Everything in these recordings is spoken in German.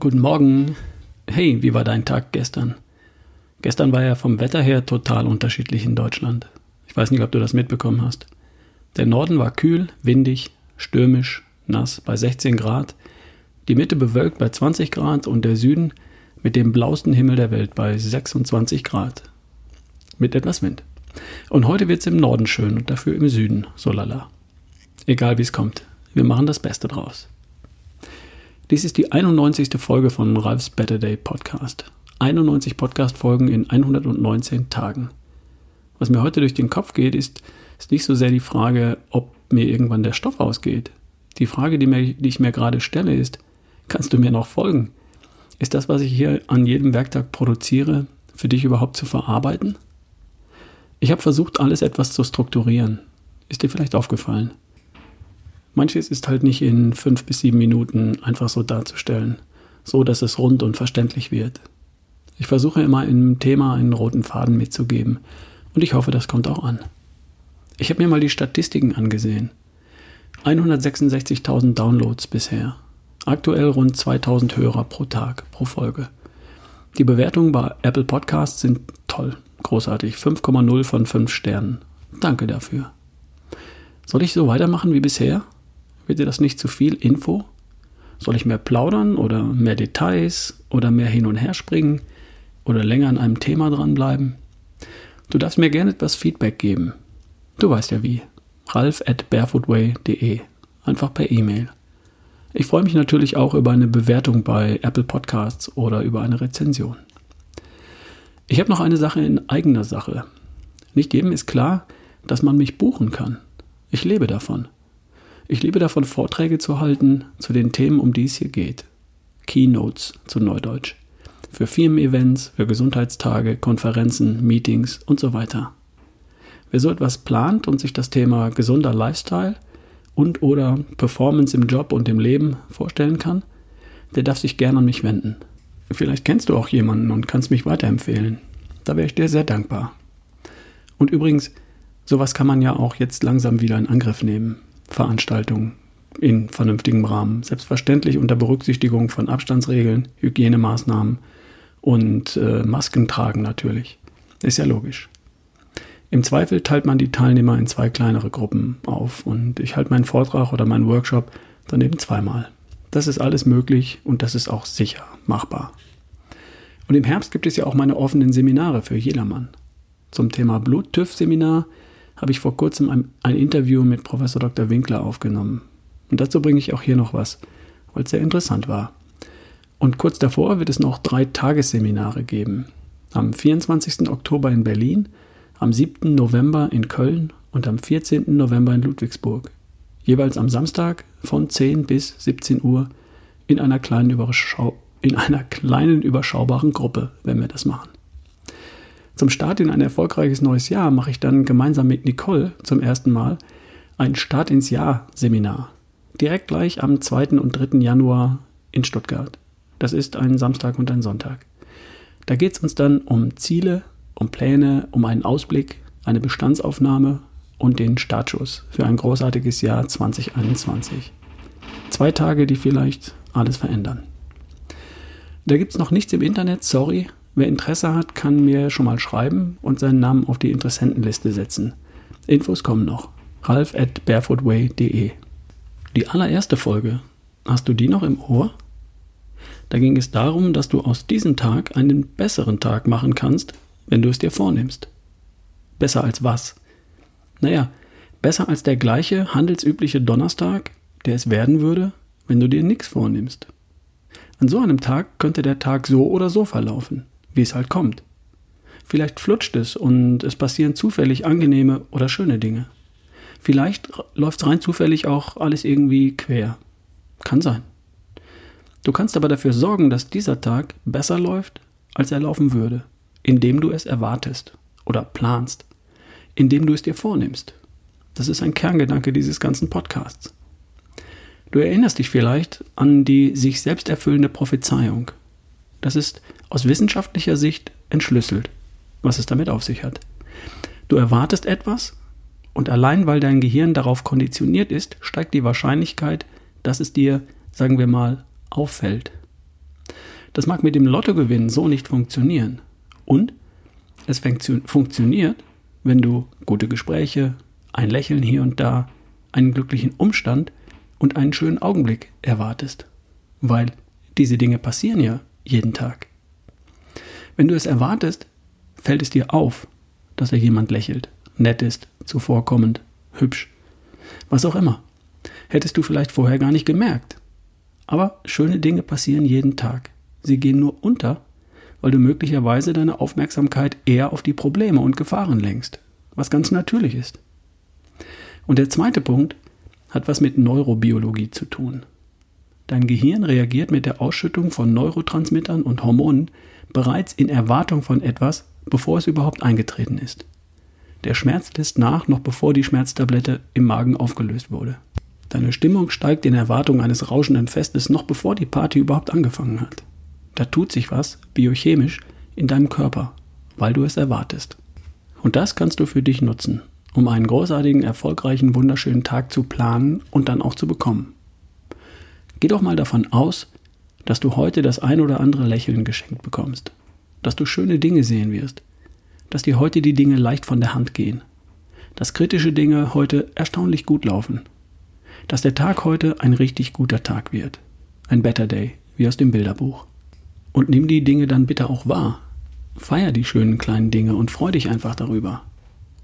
Guten Morgen. Hey, wie war dein Tag gestern? Gestern war ja vom Wetter her total unterschiedlich in Deutschland. Ich weiß nicht, ob du das mitbekommen hast. Der Norden war kühl, windig, stürmisch, nass bei 16 Grad, die Mitte bewölkt bei 20 Grad und der Süden mit dem blauesten Himmel der Welt bei 26 Grad. Mit etwas Wind. Und heute wird es im Norden schön und dafür im Süden, so lala. Egal wie es kommt, wir machen das Beste draus. Dies ist die 91. Folge von Ralphs Better Day Podcast. 91 Podcast-Folgen in 119 Tagen. Was mir heute durch den Kopf geht, ist, ist nicht so sehr die Frage, ob mir irgendwann der Stoff ausgeht. Die Frage, die, mir, die ich mir gerade stelle, ist, kannst du mir noch folgen? Ist das, was ich hier an jedem Werktag produziere, für dich überhaupt zu verarbeiten? Ich habe versucht, alles etwas zu strukturieren. Ist dir vielleicht aufgefallen? Manches ist halt nicht in fünf bis sieben Minuten einfach so darzustellen, so dass es rund und verständlich wird. Ich versuche immer im Thema einen roten Faden mitzugeben und ich hoffe, das kommt auch an. Ich habe mir mal die Statistiken angesehen. 166.000 Downloads bisher. Aktuell rund 2000 Hörer pro Tag, pro Folge. Die Bewertungen bei Apple Podcasts sind toll, großartig. 5,0 von 5 Sternen. Danke dafür. Soll ich so weitermachen wie bisher? Wird dir das nicht zu viel Info? Soll ich mehr plaudern oder mehr Details oder mehr hin und her springen oder länger an einem Thema dranbleiben? Du darfst mir gerne etwas Feedback geben. Du weißt ja wie. Ralf at barefootway.de. Einfach per E-Mail. Ich freue mich natürlich auch über eine Bewertung bei Apple Podcasts oder über eine Rezension. Ich habe noch eine Sache in eigener Sache. Nicht jedem ist klar, dass man mich buchen kann. Ich lebe davon. Ich liebe davon, Vorträge zu halten zu den Themen, um die es hier geht. Keynotes zu Neudeutsch. Für Firmen-Events, für Gesundheitstage, Konferenzen, Meetings und so weiter. Wer so etwas plant und sich das Thema gesunder Lifestyle und oder Performance im Job und im Leben vorstellen kann, der darf sich gerne an mich wenden. Vielleicht kennst du auch jemanden und kannst mich weiterempfehlen. Da wäre ich dir sehr dankbar. Und übrigens, sowas kann man ja auch jetzt langsam wieder in Angriff nehmen. Veranstaltungen in vernünftigem Rahmen. Selbstverständlich unter Berücksichtigung von Abstandsregeln, Hygienemaßnahmen und äh, Masken tragen natürlich. Ist ja logisch. Im Zweifel teilt man die Teilnehmer in zwei kleinere Gruppen auf und ich halte meinen Vortrag oder meinen Workshop dann eben zweimal. Das ist alles möglich und das ist auch sicher machbar. Und im Herbst gibt es ja auch meine offenen Seminare für jedermann. Zum Thema Blut-TÜV-Seminar habe ich vor kurzem ein, ein, Interview mit Professor Dr. Winkler aufgenommen. Und dazu bringe ich auch hier noch was, weil es sehr interessant war. Und kurz davor wird es noch drei Tagesseminare geben. Am 24. Oktober in Berlin, am 7. November in Köln und am 14. November in Ludwigsburg. Jeweils am Samstag von 10 bis 17 Uhr in einer kleinen, Überschau in einer kleinen überschaubaren Gruppe, wenn wir das machen. Zum Start in ein erfolgreiches neues Jahr mache ich dann gemeinsam mit Nicole zum ersten Mal ein Start ins Jahr Seminar. Direkt gleich am 2. und 3. Januar in Stuttgart. Das ist ein Samstag und ein Sonntag. Da geht es uns dann um Ziele, um Pläne, um einen Ausblick, eine Bestandsaufnahme und den Startschuss für ein großartiges Jahr 2021. Zwei Tage, die vielleicht alles verändern. Da gibt es noch nichts im Internet, sorry, Wer Interesse hat, kann mir schon mal schreiben und seinen Namen auf die Interessentenliste setzen. Infos kommen noch. Ralf at barefootway.de. Die allererste Folge, hast du die noch im Ohr? Da ging es darum, dass du aus diesem Tag einen besseren Tag machen kannst, wenn du es dir vornimmst. Besser als was? Naja, besser als der gleiche handelsübliche Donnerstag, der es werden würde, wenn du dir nichts vornimmst. An so einem Tag könnte der Tag so oder so verlaufen wie es halt kommt. Vielleicht flutscht es und es passieren zufällig angenehme oder schöne Dinge. Vielleicht läuft rein zufällig auch alles irgendwie quer. Kann sein. Du kannst aber dafür sorgen, dass dieser Tag besser läuft, als er laufen würde, indem du es erwartest oder planst, indem du es dir vornimmst. Das ist ein Kerngedanke dieses ganzen Podcasts. Du erinnerst dich vielleicht an die sich selbst erfüllende Prophezeiung. Das ist aus wissenschaftlicher Sicht entschlüsselt, was es damit auf sich hat. Du erwartest etwas und allein weil dein Gehirn darauf konditioniert ist, steigt die Wahrscheinlichkeit, dass es dir, sagen wir mal, auffällt. Das mag mit dem Lottogewinn so nicht funktionieren. Und es funktioniert, wenn du gute Gespräche, ein Lächeln hier und da, einen glücklichen Umstand und einen schönen Augenblick erwartest. Weil diese Dinge passieren ja jeden Tag. Wenn du es erwartest, fällt es dir auf, dass da jemand lächelt, nett ist, zuvorkommend, hübsch, was auch immer. Hättest du vielleicht vorher gar nicht gemerkt. Aber schöne Dinge passieren jeden Tag. Sie gehen nur unter, weil du möglicherweise deine Aufmerksamkeit eher auf die Probleme und Gefahren lenkst, was ganz natürlich ist. Und der zweite Punkt hat was mit Neurobiologie zu tun. Dein Gehirn reagiert mit der Ausschüttung von Neurotransmittern und Hormonen bereits in Erwartung von etwas, bevor es überhaupt eingetreten ist. Der Schmerz lässt nach, noch bevor die Schmerztablette im Magen aufgelöst wurde. Deine Stimmung steigt in Erwartung eines rauschenden Festes, noch bevor die Party überhaupt angefangen hat. Da tut sich was, biochemisch, in deinem Körper, weil du es erwartest. Und das kannst du für dich nutzen, um einen großartigen, erfolgreichen, wunderschönen Tag zu planen und dann auch zu bekommen. Geh doch mal davon aus, dass du heute das ein oder andere Lächeln geschenkt bekommst, dass du schöne Dinge sehen wirst, dass dir heute die Dinge leicht von der Hand gehen, dass kritische Dinge heute erstaunlich gut laufen, dass der Tag heute ein richtig guter Tag wird, ein Better Day, wie aus dem Bilderbuch. Und nimm die Dinge dann bitte auch wahr. Feier die schönen kleinen Dinge und freu dich einfach darüber.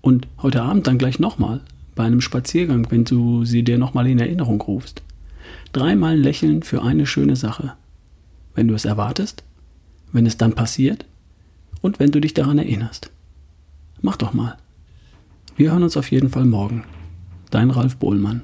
Und heute Abend dann gleich nochmal, bei einem Spaziergang, wenn du sie dir nochmal in Erinnerung rufst. Dreimal lächeln für eine schöne Sache. Wenn du es erwartest, wenn es dann passiert und wenn du dich daran erinnerst. Mach doch mal. Wir hören uns auf jeden Fall morgen. Dein Ralf Bohlmann.